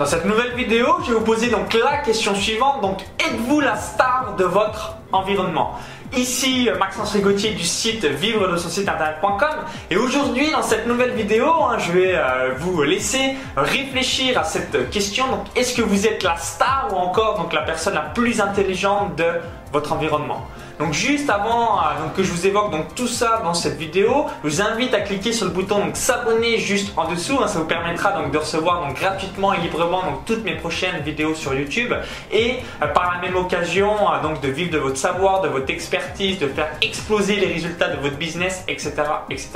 Dans cette nouvelle vidéo, je vais vous poser donc la question suivante. Donc, êtes-vous la star de votre environnement? Ici Maxence Rigotier du site vivre de son site internet.com et aujourd'hui dans cette nouvelle vidéo hein, je vais euh, vous laisser réfléchir à cette question. Donc est-ce que vous êtes la star ou encore donc la personne la plus intelligente de votre environnement? Donc juste avant euh, donc, que je vous évoque donc tout ça dans cette vidéo, je vous invite à cliquer sur le bouton s'abonner juste en dessous. Hein. ça vous permettra donc de recevoir donc gratuitement et librement donc toutes mes prochaines vidéos sur YouTube et euh, par la même occasion euh, donc de vivre de votre savoir, de votre expertise, de faire exploser les résultats de votre business, etc., etc.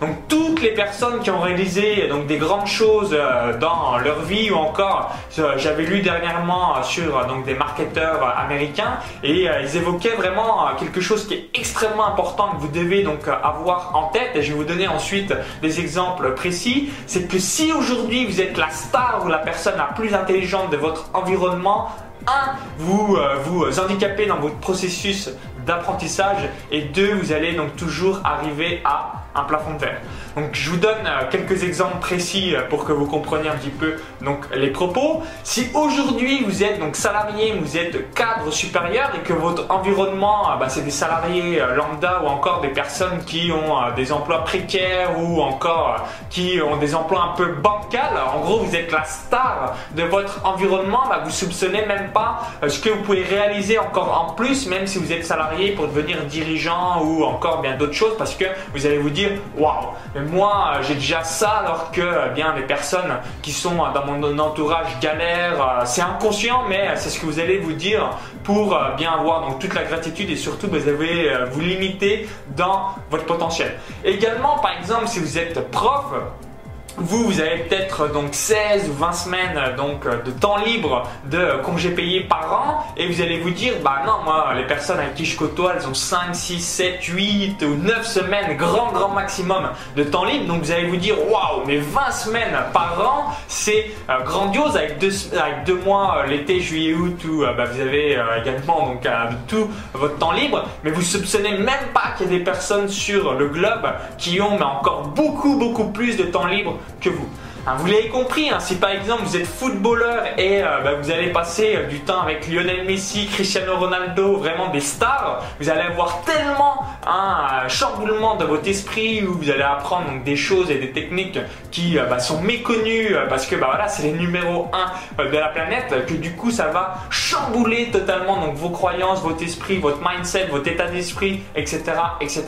Donc toutes les personnes qui ont réalisé donc des grandes choses dans leur vie ou encore j'avais lu dernièrement sur donc des marketeurs américains et ils évoquaient vraiment quelque chose qui est extrêmement important que vous devez donc avoir en tête, et je vais vous donner ensuite des exemples précis, c'est que si aujourd'hui vous êtes la star ou la personne la plus intelligente de votre environnement, un, vous euh, vous handicapez dans votre processus d'apprentissage et deux, vous allez donc toujours arriver à un plafond de verre. Donc je vous donne euh, quelques exemples précis euh, pour que vous compreniez un petit peu donc les propos. Si aujourd'hui vous êtes donc salarié, vous êtes cadre supérieur et que votre environnement euh, bah, c'est des salariés lambda ou encore des personnes qui ont des emplois précaires ou encore qui ont des emplois un peu bancals, en gros vous êtes la star de votre environnement, bah, vous soupçonnez même pas ce que vous pouvez réaliser encore en plus même si vous êtes salarié pour devenir dirigeant ou encore bien d'autres choses parce que vous allez vous dire waouh, mais moi j'ai déjà ça alors que eh bien les personnes qui sont dans mon entourage galèrent. Euh, c'est inconscient, mais c'est ce que vous allez vous dire pour euh, bien avoir donc toute la gratitude et surtout vous allez euh, vous limiter dans votre potentiel. Également, par exemple, si vous êtes prof, vous, vous avez peut-être donc 16 ou 20 semaines donc de temps libre de congés payés par an et vous allez vous dire bah non moi les personnes avec qui je côtoie elles ont 5, 6, 7, 8 ou 9 semaines grand grand maximum de temps libre. Donc vous allez vous dire waouh mais 20 semaines par an c'est euh, grandiose. Avec deux, mois euh, l'été, juillet, août où euh, bah, vous avez également tout votre temps libre. Mais vous soupçonnez même pas qu'il y a des personnes sur le globe qui ont encore beaucoup beaucoup plus de temps libre que vous. Hein, vous l'avez compris, hein, si par exemple vous êtes footballeur et euh, bah, vous allez passer euh, du temps avec Lionel Messi, Cristiano Ronaldo, vraiment des stars, vous allez avoir tellement un chamboulement de votre esprit où vous allez apprendre des choses et des techniques qui euh, bah, sont méconnues parce que bah, c'est les numéros 1 de la planète que du coup ça va chambouler totalement vos croyances, votre esprit, votre mindset, votre état d'esprit, etc. etc.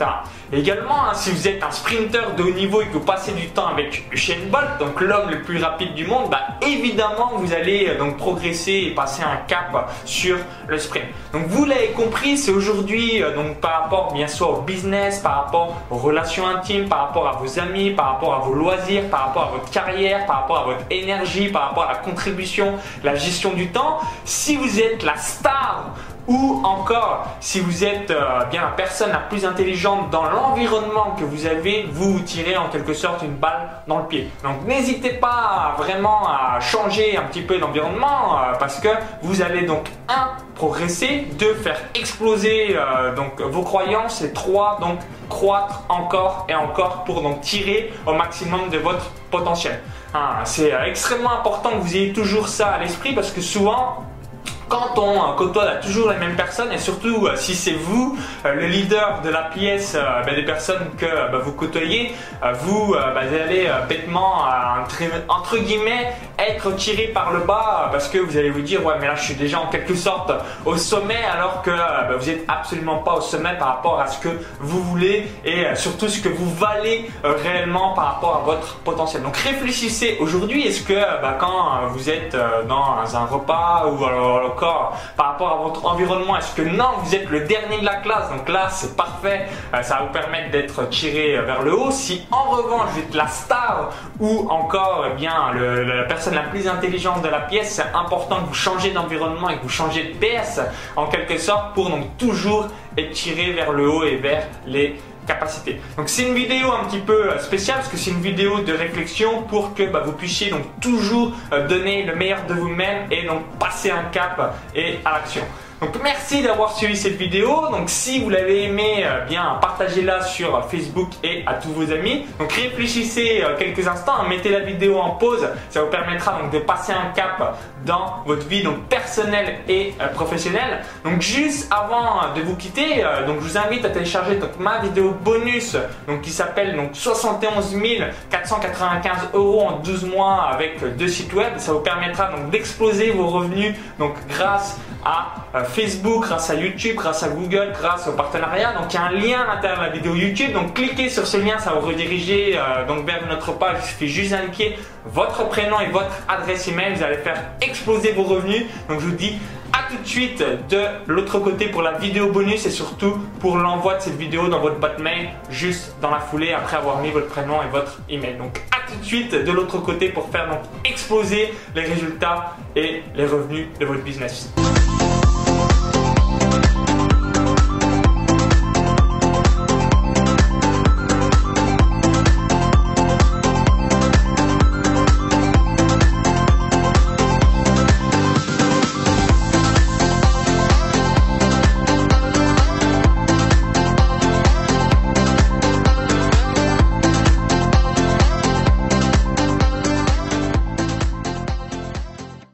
également, hein, si vous êtes un sprinter de haut niveau et que vous passez du temps avec Usain Bolt, donc l'homme le plus rapide du monde, bah évidemment vous allez euh, donc progresser et passer un cap sur le sprint. Donc vous l'avez compris, c'est aujourd'hui euh, donc par rapport bien sûr au business, par rapport aux relations intimes, par rapport à vos amis, par rapport à vos loisirs, par rapport à votre carrière, par rapport à votre énergie, par rapport à la contribution, la gestion du temps. Si vous êtes la star ou encore, si vous êtes euh, bien la personne la plus intelligente dans l'environnement que vous avez, vous tirez en quelque sorte une balle dans le pied. Donc n'hésitez pas vraiment à changer un petit peu d'environnement euh, parce que vous allez donc un progresser, deux faire exploser euh, donc vos croyances et trois donc croître encore et encore pour donc tirer au maximum de votre potentiel. Hein, c'est extrêmement important que vous ayez toujours ça à l'esprit parce que souvent quand on côtoie toujours les mêmes personnes et surtout euh, si c'est vous euh, le leader de la pièce euh, ben, des personnes que ben, vous côtoyez, vous, ben, allez bêtement entre guillemets être tiré par le bas parce que vous allez vous dire ouais mais là je suis déjà en quelque sorte au sommet alors que vous n'êtes absolument pas au sommet par rapport à ce que vous voulez et surtout ce que vous valez réellement par rapport à votre potentiel. Donc réfléchissez aujourd'hui, est-ce que quand vous êtes dans un repas ou alors par rapport à votre environnement Est-ce que non, vous êtes le dernier de la classe? Donc là, c'est parfait. Euh, ça va vous permettre d'être tiré vers le haut. Si en revanche, vous êtes la star ou encore eh bien la personne la plus intelligente de la pièce, c'est important que vous changez d'environnement et que vous changez de PS en quelque sorte pour donc toujours être tiré vers le haut et vers les donc c'est une vidéo un petit peu euh, spéciale parce que c'est une vidéo de réflexion pour que bah, vous puissiez donc toujours euh, donner le meilleur de vous-même et donc passer un cap et à l'action. Donc merci d'avoir suivi cette vidéo. Donc si vous l'avez aimé, euh, bien partagez-la sur Facebook et à tous vos amis. Donc réfléchissez euh, quelques instants, hein. mettez la vidéo en pause. Ça vous permettra donc de passer un cap dans votre vie donc personnelle et euh, professionnelle. Donc juste avant de vous quitter, donc je vous invite à télécharger donc ma vidéo bonus donc qui s'appelle donc 71 495 euros en 12 mois avec deux sites web. Ça vous permettra donc d'exploser vos revenus donc grâce à Facebook, grâce à YouTube, grâce à Google, grâce au partenariat. Donc il y a un lien à l'intérieur de la vidéo YouTube. Donc cliquez sur ce lien, ça va vous rediriger euh, donc vers notre page. Il suffit juste d'indiquer votre prénom et votre adresse email. Vous allez faire exploser vos revenus. Donc je vous dis à tout de suite de l'autre côté pour la vidéo bonus et surtout pour l'envoi de cette vidéo dans votre boîte mail juste dans la foulée après avoir mis votre prénom et votre email. Donc à tout de suite de l'autre côté pour faire donc exploser les résultats et les revenus de votre business.